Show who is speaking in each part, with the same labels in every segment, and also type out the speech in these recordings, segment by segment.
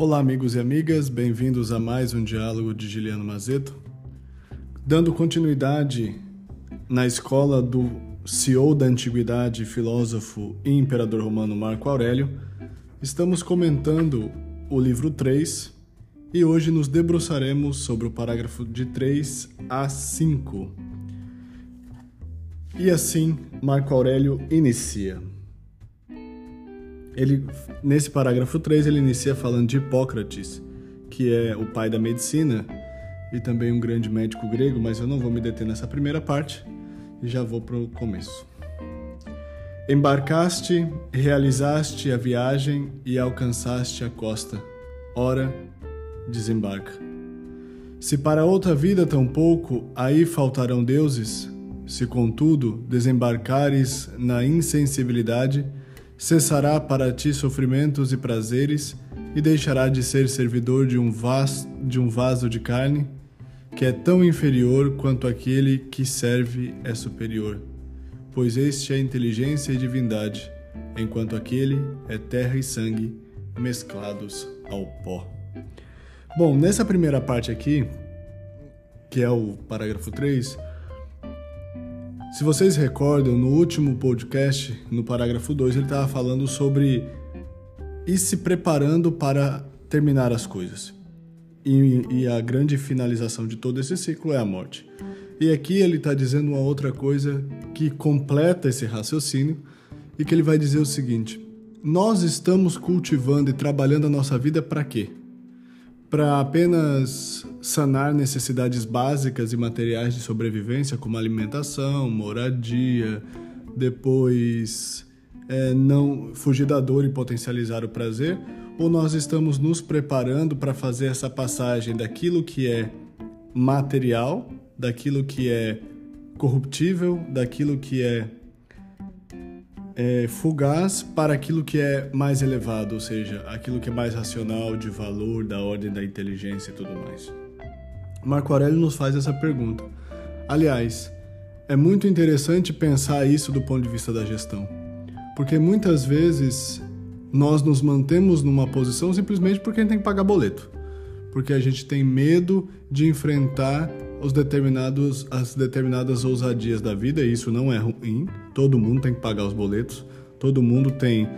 Speaker 1: Olá, amigos e amigas, bem-vindos a mais um diálogo de Giliano Mazeto. Dando continuidade na escola do CEO da antiguidade, filósofo e imperador romano Marco Aurélio, estamos comentando o livro 3 e hoje nos debruçaremos sobre o parágrafo de 3 a 5. E assim, Marco Aurélio inicia. Ele, nesse parágrafo 3, ele inicia falando de Hipócrates, que é o pai da medicina e também um grande médico grego, mas eu não vou me deter nessa primeira parte e já vou para o começo. Embarcaste, realizaste a viagem e alcançaste a costa. Ora, desembarca. Se para outra vida tampouco aí faltarão deuses, se contudo desembarcares na insensibilidade, cessará para ti sofrimentos e prazeres, e deixará de ser servidor de um, vas, de um vaso de carne, que é tão inferior quanto aquele que serve é superior. Pois este é inteligência e divindade, enquanto aquele é terra e sangue mesclados ao pó. Bom, nessa primeira parte aqui, que é o parágrafo 3, se vocês recordam, no último podcast, no parágrafo 2, ele estava falando sobre ir se preparando para terminar as coisas. E, e, a grande finalização de todo esse ciclo é a morte. E aqui ele está dizendo uma outra coisa que completa esse raciocínio e que ele vai dizer o seguinte: nós estamos cultivando e trabalhando a nossa vida para quê? Para apenas sanar necessidades básicas e materiais de sobrevivência, como alimentação, moradia, depois é, não fugir da dor e potencializar o prazer, ou nós estamos nos preparando para fazer essa passagem daquilo que é material, daquilo que é corruptível, daquilo que é é, fugaz para aquilo que é mais elevado, ou seja, aquilo que é mais racional, de valor, da ordem da inteligência e tudo mais. Marco Aurélio nos faz essa pergunta. Aliás, é muito interessante pensar isso do ponto de vista da gestão, porque muitas vezes nós nos mantemos numa posição simplesmente porque a gente tem que pagar boleto, porque a gente tem medo de enfrentar os determinados, as determinadas ousadias da vida, e isso não é ruim. Todo mundo tem que pagar os boletos, todo mundo tem.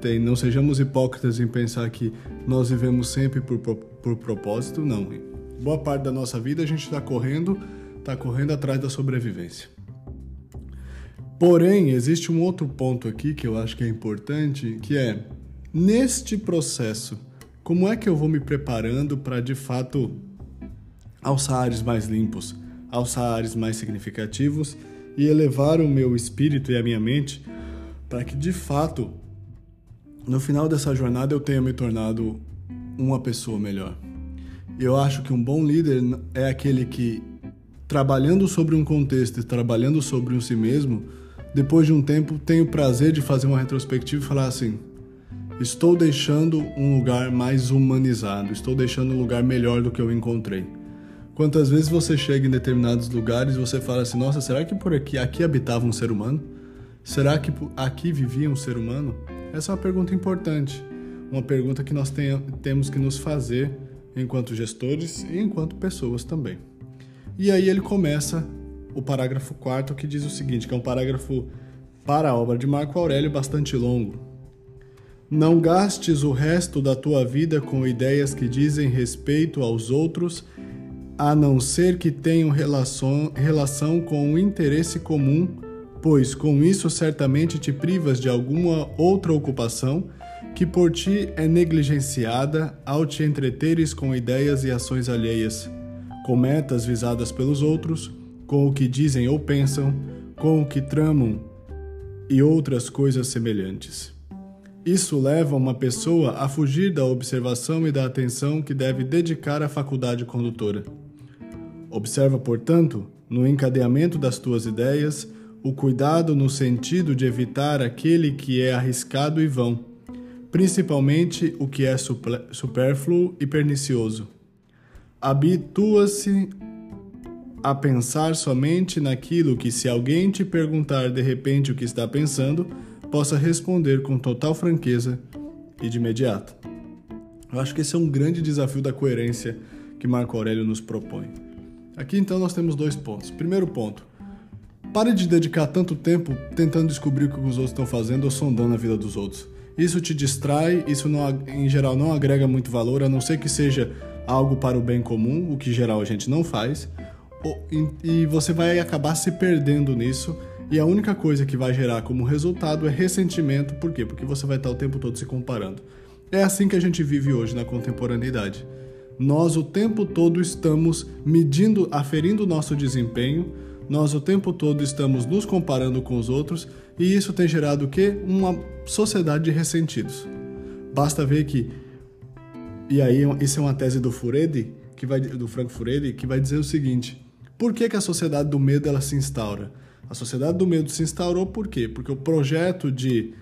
Speaker 1: tem não sejamos hipócritas em pensar que nós vivemos sempre por, por, propósito, não. Boa parte da nossa vida a gente está correndo, está correndo atrás da sobrevivência. Porém, existe um outro ponto aqui que eu acho que é importante, que é neste processo, como é que eu vou me preparando para de fato alçar ares mais limpos, alçar ares mais significativos e elevar o meu espírito e a minha mente para que de fato no final dessa jornada eu tenha me tornado uma pessoa melhor. Eu acho que um bom líder é aquele que trabalhando sobre um contexto e trabalhando sobre um si mesmo, depois de um tempo tem o prazer de fazer uma retrospectiva e falar assim: estou deixando um lugar mais humanizado, estou deixando um lugar melhor do que eu encontrei. Quantas vezes você chega em determinados lugares e você fala assim: nossa, será que por aqui, aqui habitava um ser humano? Será que aqui vivia um ser humano? Essa é uma pergunta importante, uma pergunta que nós tenha, temos que nos fazer enquanto gestores e enquanto pessoas também. E aí ele começa o parágrafo 4 que diz o seguinte, que é um parágrafo para a obra de Marco Aurélio bastante longo. Não gastes o resto da tua vida com ideias que dizem respeito aos outros a não ser que tenham relação, relação com o interesse comum, pois com isso certamente te privas de alguma outra ocupação que por ti é negligenciada ao te entreteres com ideias e ações alheias, com metas visadas pelos outros, com o que dizem ou pensam, com o que tramam e outras coisas semelhantes. Isso leva uma pessoa a fugir da observação e da atenção que deve dedicar à faculdade condutora. Observa, portanto, no encadeamento das tuas ideias, o cuidado no sentido de evitar aquele que é arriscado e vão, principalmente o que é supérfluo e pernicioso. Habitua-se a pensar somente naquilo que, se alguém te perguntar de repente o que está pensando, possa responder com total franqueza e de imediato. Eu acho que esse é um grande desafio da coerência que Marco Aurélio nos propõe. Aqui então nós temos dois pontos. Primeiro ponto: pare de dedicar tanto tempo tentando descobrir o que os outros estão fazendo ou sondando a vida dos outros. Isso te distrai, isso não, em geral não agrega muito valor, a não ser que seja algo para o bem comum, o que em geral a gente não faz, e você vai acabar se perdendo nisso. E a única coisa que vai gerar como resultado é ressentimento. Por quê? Porque você vai estar o tempo todo se comparando. É assim que a gente vive hoje na contemporaneidade. Nós o tempo todo estamos medindo, aferindo nosso desempenho, nós o tempo todo estamos nos comparando com os outros e isso tem gerado o quê? Uma sociedade de ressentidos. Basta ver que e aí isso é uma tese do Furedi, que vai do Frank Furedi, que vai dizer o seguinte: por que, que a sociedade do medo ela se instaura? A sociedade do medo se instaurou por quê? Porque o projeto de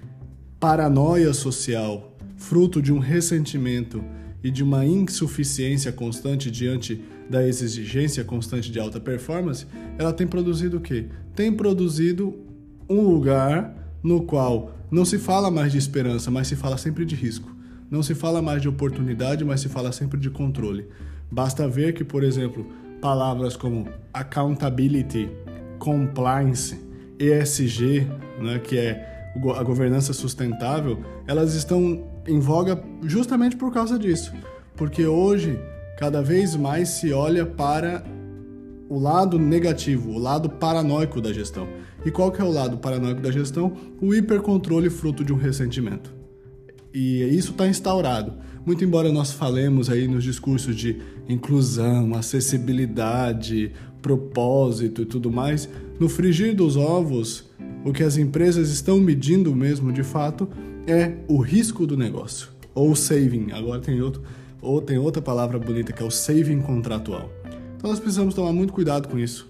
Speaker 1: paranoia social, fruto de um ressentimento e de uma insuficiência constante diante da exigência constante de alta performance, ela tem produzido o quê? Tem produzido um lugar no qual não se fala mais de esperança, mas se fala sempre de risco. Não se fala mais de oportunidade, mas se fala sempre de controle. Basta ver que, por exemplo, palavras como accountability, compliance, ESG, né, que é a governança sustentável, elas estão em voga justamente por causa disso. Porque hoje, cada vez mais se olha para o lado negativo, o lado paranoico da gestão. E qual que é o lado paranoico da gestão? O hipercontrole fruto de um ressentimento. E isso está instaurado. Muito embora nós falemos aí nos discursos de inclusão, acessibilidade, propósito e tudo mais, no frigir dos ovos, o que as empresas estão medindo mesmo de fato é o risco do negócio, ou saving. Agora tem outro, ou tem outra palavra bonita que é o saving contratual. Então nós precisamos tomar muito cuidado com isso.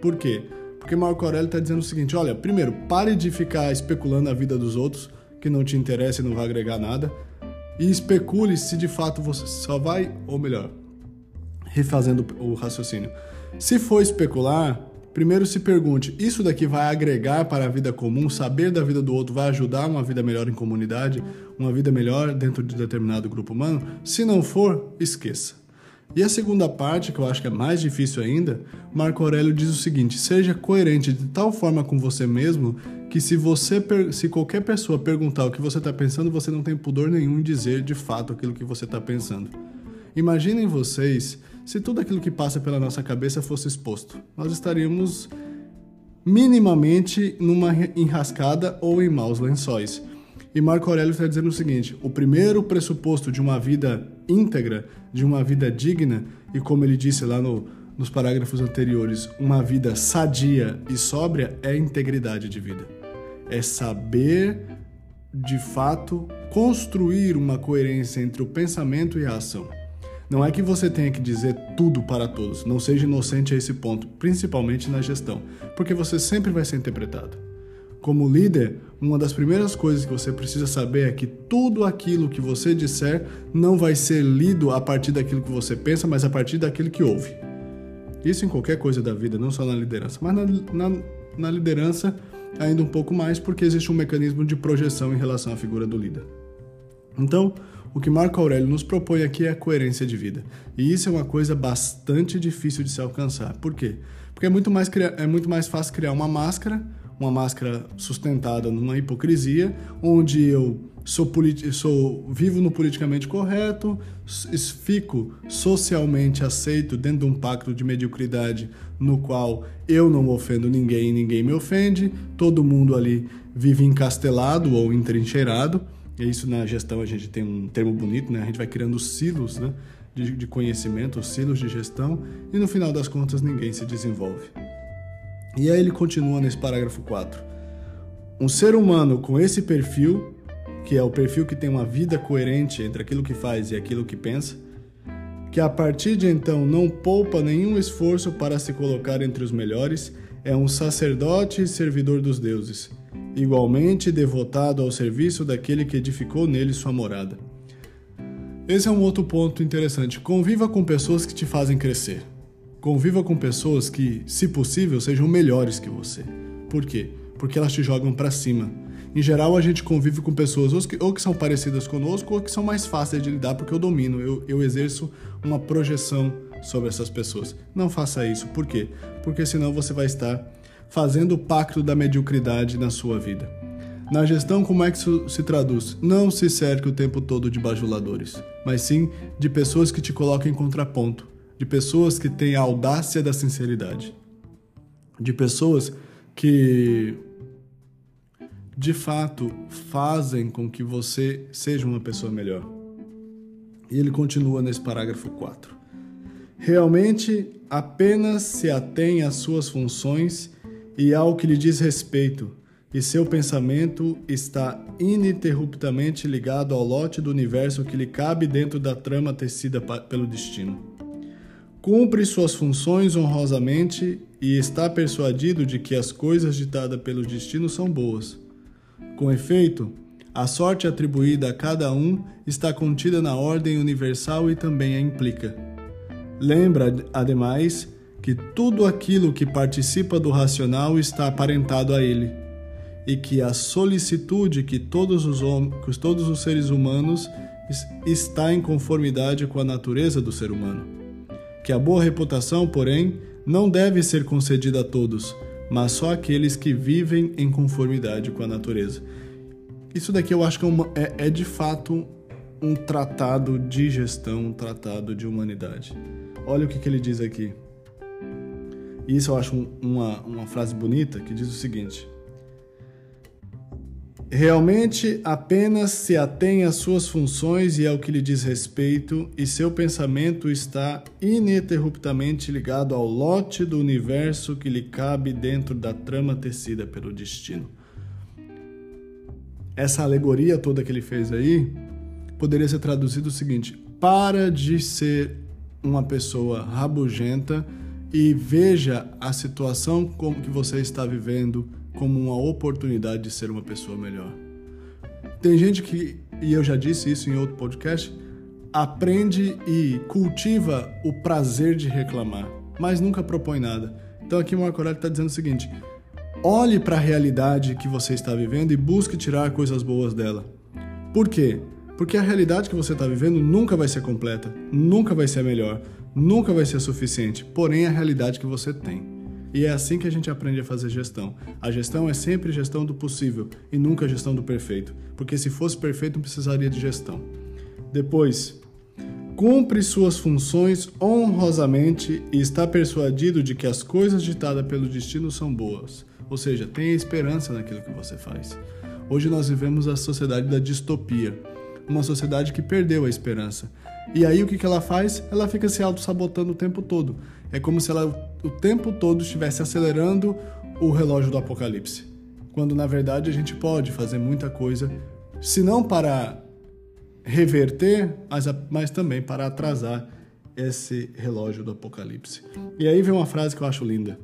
Speaker 1: Por quê? Porque Marco Aurélio está dizendo o seguinte: olha, primeiro, pare de ficar especulando a vida dos outros, que não te interessa e não vai agregar nada, e especule se de fato você só vai, ou melhor, refazendo o raciocínio. Se for especular, primeiro se pergunte: isso daqui vai agregar para a vida comum? Saber da vida do outro vai ajudar uma vida melhor em comunidade, uma vida melhor dentro de determinado grupo humano? Se não for, esqueça. E a segunda parte, que eu acho que é mais difícil ainda, Marco Aurélio diz o seguinte: seja coerente de tal forma com você mesmo que se você se qualquer pessoa perguntar o que você está pensando, você não tem pudor nenhum em dizer de fato aquilo que você está pensando. Imaginem vocês se tudo aquilo que passa pela nossa cabeça fosse exposto. Nós estaríamos minimamente numa enrascada ou em maus lençóis. E Marco Aurélio está dizendo o seguinte: o primeiro pressuposto de uma vida íntegra, de uma vida digna, e como ele disse lá no, nos parágrafos anteriores, uma vida sadia e sóbria é integridade de vida. É saber, de fato, construir uma coerência entre o pensamento e a ação. Não é que você tenha que dizer tudo para todos, não seja inocente a esse ponto, principalmente na gestão, porque você sempre vai ser interpretado. Como líder, uma das primeiras coisas que você precisa saber é que tudo aquilo que você disser não vai ser lido a partir daquilo que você pensa, mas a partir daquilo que ouve. Isso em qualquer coisa da vida, não só na liderança, mas na, na, na liderança ainda um pouco mais, porque existe um mecanismo de projeção em relação à figura do líder. Então, o que Marco Aurélio nos propõe aqui é a coerência de vida. E isso é uma coisa bastante difícil de se alcançar. Por quê? Porque é muito mais, é muito mais fácil criar uma máscara, uma máscara sustentada numa hipocrisia, onde eu sou, sou vivo no politicamente correto, fico socialmente aceito dentro de um pacto de mediocridade no qual eu não ofendo ninguém e ninguém me ofende, todo mundo ali vive encastelado ou entrincheirado e isso na gestão a gente tem um termo bonito, né? A gente vai criando silos, né? De, de conhecimento, silos de gestão, e no final das contas ninguém se desenvolve. E aí ele continua nesse parágrafo 4. Um ser humano com esse perfil, que é o perfil que tem uma vida coerente entre aquilo que faz e aquilo que pensa, que a partir de então não poupa nenhum esforço para se colocar entre os melhores, é um sacerdote e servidor dos deuses, igualmente devotado ao serviço daquele que edificou nele sua morada. Esse é um outro ponto interessante. Conviva com pessoas que te fazem crescer. Conviva com pessoas que, se possível, sejam melhores que você. Por quê? Porque elas te jogam para cima. Em geral, a gente convive com pessoas ou que, ou que são parecidas conosco ou que são mais fáceis de lidar porque eu domino, eu, eu exerço uma projeção sobre essas pessoas. Não faça isso. Por quê? Porque senão você vai estar fazendo o pacto da mediocridade na sua vida. Na gestão, como é que isso se traduz? Não se cerque o tempo todo de bajuladores, mas sim de pessoas que te colocam em contraponto, de pessoas que têm a audácia da sinceridade, de pessoas que de fato fazem com que você seja uma pessoa melhor. E ele continua nesse parágrafo 4. Realmente apenas se atém às suas funções e ao que lhe diz respeito, e seu pensamento está ininterruptamente ligado ao lote do universo que lhe cabe dentro da trama tecida pelo destino. Cumpre suas funções honrosamente e está persuadido de que as coisas ditadas pelo destino são boas. Com efeito, a sorte atribuída a cada um está contida na ordem universal e também a implica. Lembra, ademais, que tudo aquilo que participa do racional está aparentado a ele e que a solicitude que todos os, que todos os seres humanos está em conformidade com a natureza do ser humano. Que a boa reputação, porém, não deve ser concedida a todos, mas só àqueles que vivem em conformidade com a natureza. Isso daqui eu acho que é, uma, é, é de fato um tratado de gestão, um tratado de humanidade. Olha o que, que ele diz aqui. E isso eu acho um, uma, uma frase bonita que diz o seguinte: Realmente apenas se atém às suas funções e ao que lhe diz respeito, e seu pensamento está ininterruptamente ligado ao lote do universo que lhe cabe dentro da trama tecida pelo destino. Essa alegoria toda que ele fez aí poderia ser traduzido o seguinte: para de ser uma pessoa rabugenta e veja a situação como que você está vivendo como uma oportunidade de ser uma pessoa melhor. Tem gente que, e eu já disse isso em outro podcast, aprende e cultiva o prazer de reclamar, mas nunca propõe nada. Então aqui Marco Aurélio está dizendo o seguinte: olhe para a realidade que você está vivendo e busque tirar coisas boas dela. Por quê? Porque a realidade que você está vivendo nunca vai ser completa, nunca vai ser melhor, nunca vai ser suficiente, porém é a realidade que você tem. E é assim que a gente aprende a fazer gestão. A gestão é sempre gestão do possível e nunca gestão do perfeito, porque se fosse perfeito não precisaria de gestão. Depois, cumpre suas funções honrosamente e está persuadido de que as coisas ditadas pelo destino são boas. Ou seja, tenha esperança naquilo que você faz. Hoje nós vivemos a sociedade da distopia, uma sociedade que perdeu a esperança. E aí o que ela faz? Ela fica se auto-sabotando o tempo todo. É como se ela o tempo todo estivesse acelerando o relógio do apocalipse. Quando na verdade a gente pode fazer muita coisa, se não para reverter, mas, mas também para atrasar esse relógio do apocalipse. E aí vem uma frase que eu acho linda.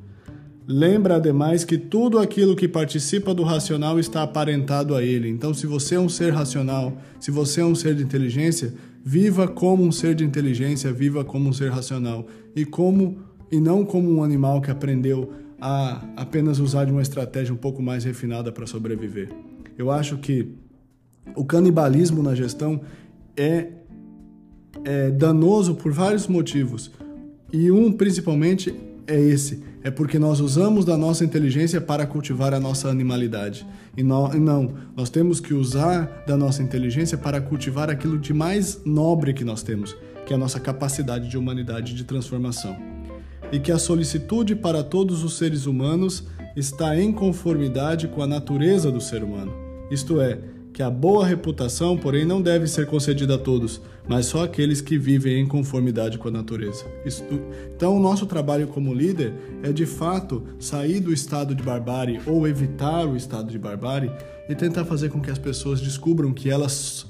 Speaker 1: Lembra, ademais, que tudo aquilo que participa do racional está aparentado a ele. Então, se você é um ser racional, se você é um ser de inteligência, viva como um ser de inteligência, viva como um ser racional e como e não como um animal que aprendeu a apenas usar de uma estratégia um pouco mais refinada para sobreviver. Eu acho que o canibalismo na gestão é, é danoso por vários motivos. E um principalmente é esse: é porque nós usamos da nossa inteligência para cultivar a nossa animalidade. E não, não, nós temos que usar da nossa inteligência para cultivar aquilo de mais nobre que nós temos, que é a nossa capacidade de humanidade de transformação e que a solicitude para todos os seres humanos está em conformidade com a natureza do ser humano. Isto é, que a boa reputação, porém, não deve ser concedida a todos, mas só àqueles que vivem em conformidade com a natureza. Então, o nosso trabalho como líder é de fato sair do estado de barbárie ou evitar o estado de barbárie e tentar fazer com que as pessoas descubram que elas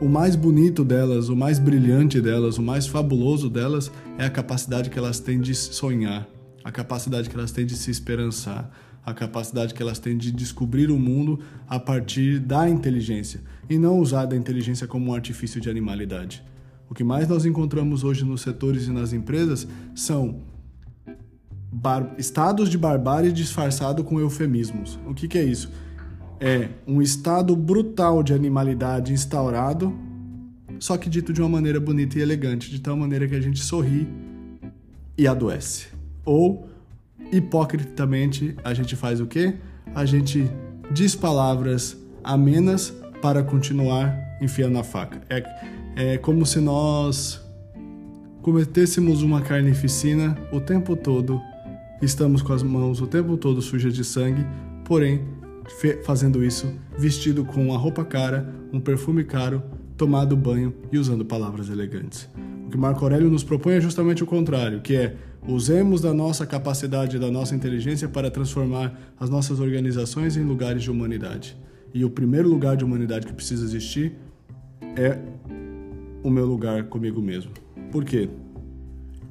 Speaker 1: o mais bonito delas, o mais brilhante delas, o mais fabuloso delas é a capacidade que elas têm de sonhar, a capacidade que elas têm de se esperançar, a capacidade que elas têm de descobrir o mundo a partir da inteligência e não usar da inteligência como um artifício de animalidade. O que mais nós encontramos hoje nos setores e nas empresas são estados de barbárie disfarçado com eufemismos. O que, que é isso? é um estado brutal de animalidade instaurado, só que dito de uma maneira bonita e elegante, de tal maneira que a gente sorri e adoece. Ou, hipocritamente, a gente faz o quê? A gente diz palavras amenas para continuar enfiando a faca. É, é como se nós cometêssemos uma carnificina o tempo todo, estamos com as mãos o tempo todo sujas de sangue, porém fazendo isso vestido com uma roupa cara, um perfume caro, tomado banho e usando palavras elegantes. O que Marco Aurélio nos propõe é justamente o contrário, que é usemos da nossa capacidade, da nossa inteligência para transformar as nossas organizações em lugares de humanidade. E o primeiro lugar de humanidade que precisa existir é o meu lugar comigo mesmo. Por quê?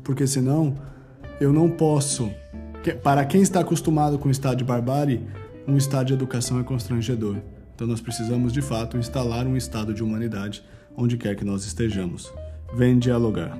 Speaker 1: Porque senão eu não posso. Para quem está acostumado com o estado de barbárie, um estado de educação é constrangedor. Então nós precisamos de fato instalar um estado de humanidade onde quer que nós estejamos. Vem dialogar.